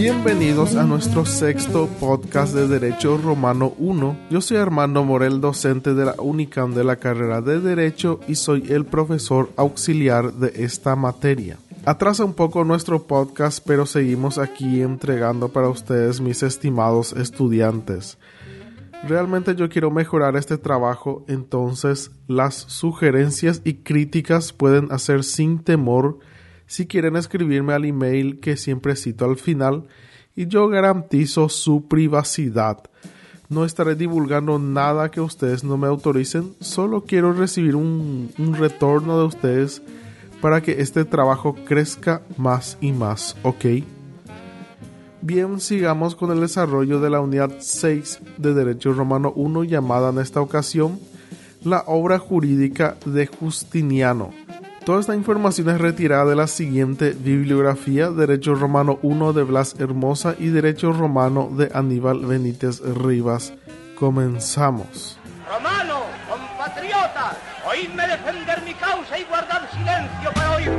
Bienvenidos a nuestro sexto podcast de Derecho Romano 1. Yo soy Armando Morel, docente de la UNICAM de la carrera de Derecho y soy el profesor auxiliar de esta materia. Atrasa un poco nuestro podcast, pero seguimos aquí entregando para ustedes, mis estimados estudiantes. Realmente yo quiero mejorar este trabajo, entonces las sugerencias y críticas pueden hacer sin temor si quieren escribirme al email que siempre cito al final y yo garantizo su privacidad. No estaré divulgando nada que ustedes no me autoricen, solo quiero recibir un, un retorno de ustedes para que este trabajo crezca más y más, ¿ok? Bien, sigamos con el desarrollo de la unidad 6 de Derecho Romano 1 llamada en esta ocasión la obra jurídica de Justiniano. Toda esta información es retirada de la siguiente bibliografía, Derecho Romano 1 de Blas Hermosa y Derecho Romano de Aníbal Benítez Rivas. Comenzamos. Romano, compatriota, oídme defender mi causa y guardar silencio para oírme.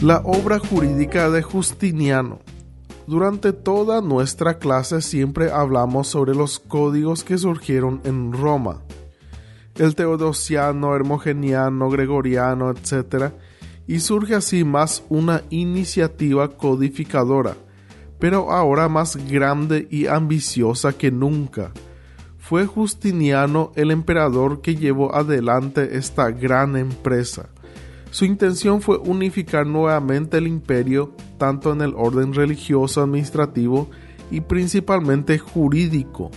La obra jurídica de Justiniano. Durante toda nuestra clase siempre hablamos sobre los códigos que surgieron en Roma. El teodosiano, hermogeniano, gregoriano, etc. Y surge así más una iniciativa codificadora, pero ahora más grande y ambiciosa que nunca. Fue Justiniano el emperador que llevó adelante esta gran empresa su intención fue unificar nuevamente el imperio tanto en el orden religioso, administrativo y principalmente jurídico.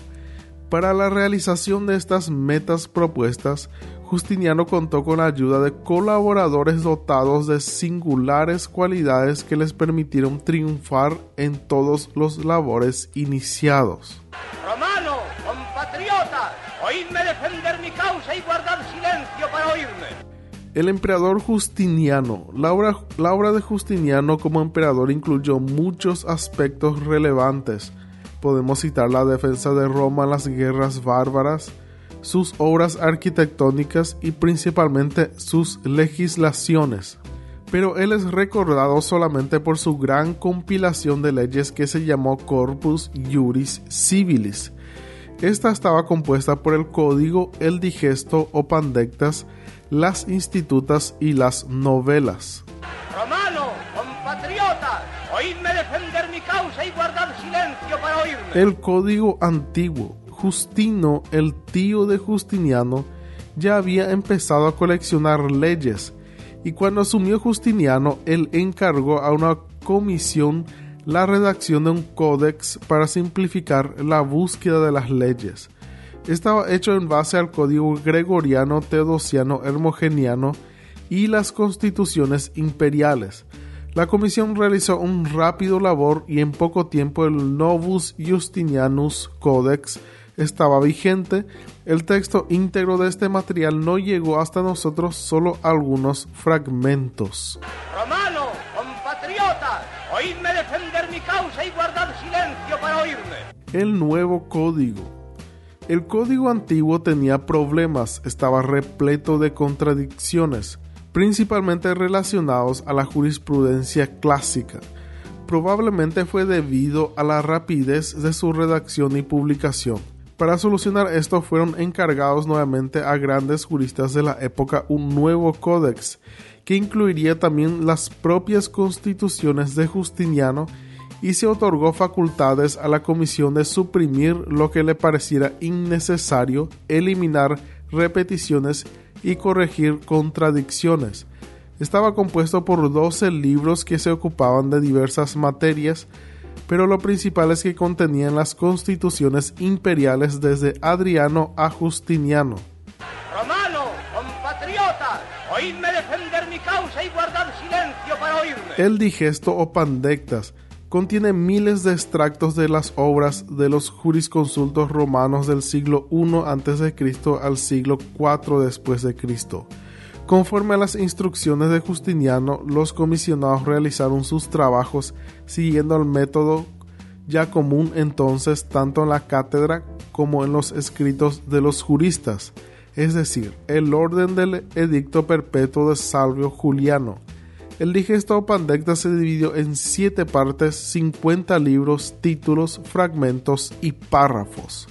Para la realización de estas metas propuestas, Justiniano contó con la ayuda de colaboradores dotados de singulares cualidades que les permitieron triunfar en todos los labores iniciados. Romano, compatriota, oídme defender mi causa y guardar silencio para oírme. El emperador Justiniano. La obra, la obra, de Justiniano como emperador incluyó muchos aspectos relevantes. Podemos citar la defensa de Roma en las guerras bárbaras, sus obras arquitectónicas y principalmente sus legislaciones. Pero él es recordado solamente por su gran compilación de leyes que se llamó Corpus Juris Civilis. Esta estaba compuesta por el Código, el Digesto o Pandectas, las institutas y las novelas. El código antiguo, Justino, el tío de Justiniano, ya había empezado a coleccionar leyes, y cuando asumió Justiniano, él encargó a una comisión la redacción de un códex para simplificar la búsqueda de las leyes estaba hecho en base al código gregoriano, teodosiano, hermogeniano y las constituciones imperiales. La comisión realizó un rápido labor y en poco tiempo el Novus Justinianus Codex estaba vigente. El texto íntegro de este material no llegó hasta nosotros, solo algunos fragmentos. Romano, compatriota, oídme defender mi causa y guardar silencio para oírme. El nuevo código el código antiguo tenía problemas, estaba repleto de contradicciones, principalmente relacionados a la jurisprudencia clásica. Probablemente fue debido a la rapidez de su redacción y publicación. Para solucionar esto fueron encargados nuevamente a grandes juristas de la época un nuevo códex, que incluiría también las propias constituciones de Justiniano y se otorgó facultades a la comisión de suprimir lo que le pareciera innecesario, eliminar repeticiones y corregir contradicciones. Estaba compuesto por 12 libros que se ocupaban de diversas materias, pero lo principal es que contenían las constituciones imperiales desde Adriano a Justiniano. Romano, compatriota, oídme defender mi causa y guardar silencio para oírme. El digesto o pandectas contiene miles de extractos de las obras de los jurisconsultos romanos del siglo I a.C. al siglo IV después de. Conforme a las instrucciones de Justiniano, los comisionados realizaron sus trabajos siguiendo el método ya común entonces tanto en la cátedra como en los escritos de los juristas, es decir, el orden del edicto perpetuo de Salvio Juliano, El digesto Pandecta se dividió en siete partes, 50 libros, títulos, fragmentos y párrafos.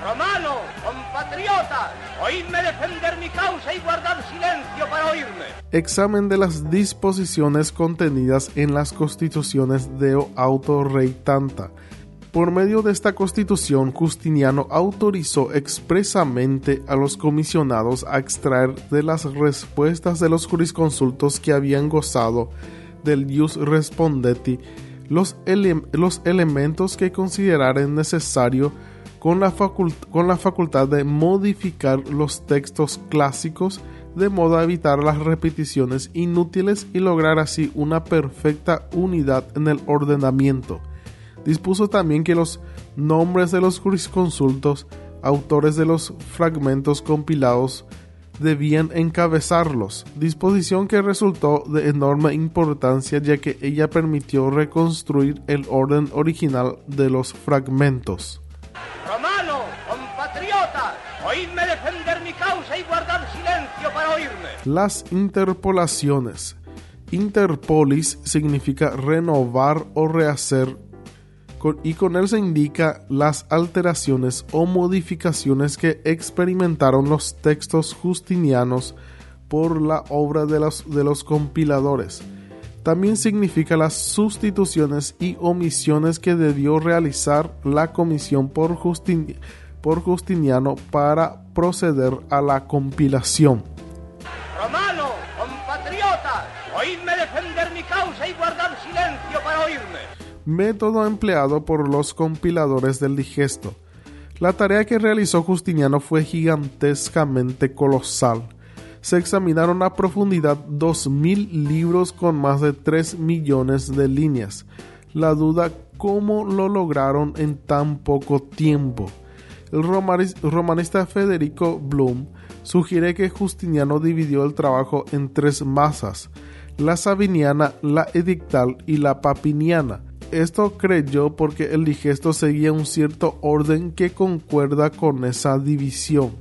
Romano, compatriotas, oídme defender mi causa y guardar silencio para oírme. Examen de las disposiciones contenidas en las constituciones de Auto Rey Tanta por medio de esta constitución, Justiniano autorizó expresamente a los comisionados a extraer de las respuestas de los jurisconsultos que habían gozado del ius respondetti los, elementos que consideraran necesario con la facultad de modificar los textos clásicos de modo a evitar las repeticiones inútiles y lograr así una perfecta unidad en el ordenamiento Dispuso también que los nombres de los jurisconsultos, autores de los fragmentos compilados, debían encabezarlos, disposición que resultó de enorme importancia ya que ella permitió reconstruir el orden original de los fragmentos. Romano, compatriota, oídme defender mi causa y guardar silencio para oírme. Las interpolaciones. Interpolis significa renovar o rehacer y con él se indica las alteraciones o modificaciones que experimentaron los textos justinianos por la obra de los, compiladores. También significa las sustituciones y omisiones que debió realizar la comisión por, por Justiniano para proceder a la compilación. Romano, compatriota, oídme defender mi causa y guardar silencio para oírme método empleado por los compiladores del digesto. La tarea que realizó Justiniano fue gigantescamente colosal. Se examinaron a profundidad 2.000 libros con más de 3 millones de líneas. La duda cómo lo lograron en tan poco tiempo. El romanista Federico Blum sugiere que Justiniano dividió el trabajo en tres masas, la sabiniana, la edictal y la papiniana esto creyó porque el digesto seguía un cierto orden que concuerda con esa división.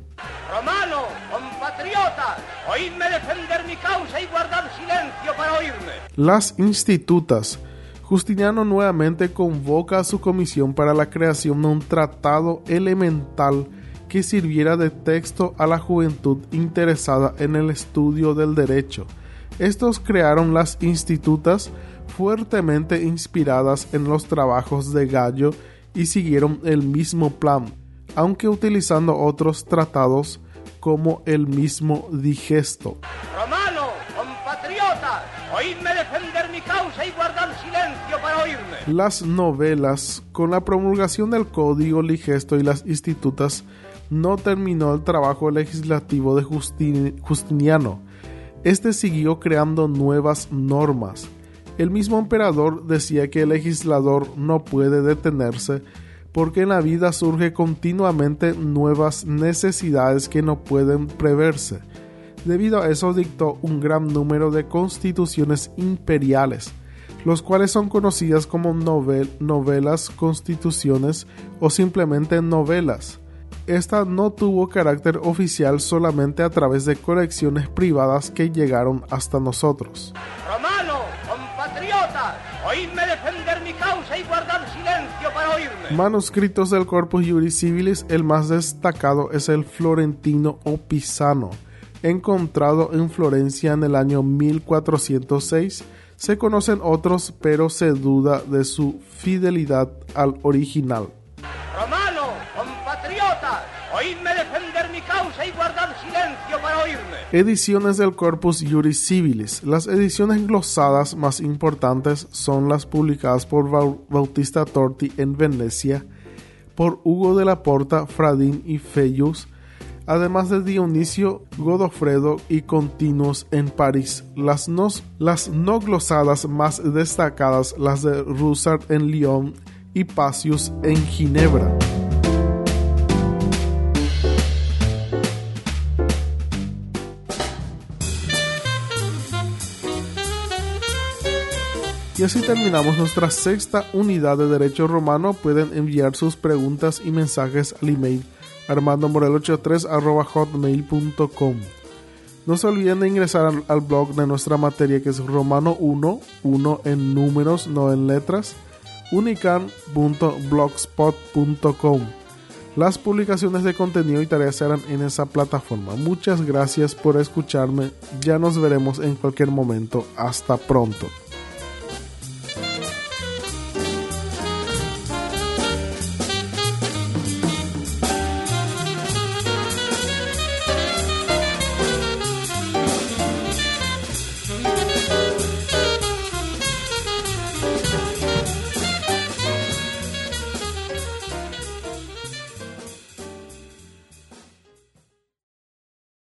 Romano, compatriota, oídme defender mi causa y guardar silencio para oírme. Las institutas. Justiniano nuevamente convoca a su comisión para la creación de un tratado elemental que sirviera de texto a la juventud interesada en el estudio del derecho. Estos crearon las institutas fuertemente inspiradas en los trabajos de Gallo y siguieron el mismo plan, aunque utilizando otros tratados como el mismo digesto. Romano, compatriota, oídme defender mi causa y guardar silencio para oírme. Las novelas, con la promulgación del Código Ligesto y las institutas, no terminó el trabajo legislativo de Justiniano. Este siguió creando nuevas normas el mismo emperador decía que el legislador no puede detenerse porque en la vida surge continuamente nuevas necesidades que no pueden preverse. Debido a eso dictó un gran número de constituciones imperiales, los cuales son conocidas como novelas, constituciones o simplemente novelas. Esta no tuvo carácter oficial solamente a través de colecciones privadas que llegaron hasta nosotros. Oídme defender mi causa y guardar silencio para oírme. Manuscritos del Corpus Juris Civilis, el más destacado es el florentino o pisano, encontrado en Florencia en el año 1406. Se conocen otros, pero se duda de su fidelidad al original. Ediciones del Corpus Juris Civilis. Las ediciones glosadas más importantes son las publicadas por Bautista Torti en Venecia, por Hugo de la Porta, Fradín y Feyus, además de Dionisio, Godofredo y Continuos en París. Las no, las no glosadas más destacadas, las de Roussard en Lyon y Pacius en Ginebra. Y así terminamos nuestra sexta unidad de Derecho Romano. Pueden enviar sus preguntas y mensajes al email armandomorel83.hotmail.com No se olviden de ingresar al, blog de nuestra materia que es Romano 1, 1 en números, no en letras, unican.blogspot.com. Las publicaciones de contenido y tareas serán en esa plataforma. Muchas gracias por escucharme. Ya nos veremos en cualquier momento. Hasta pronto.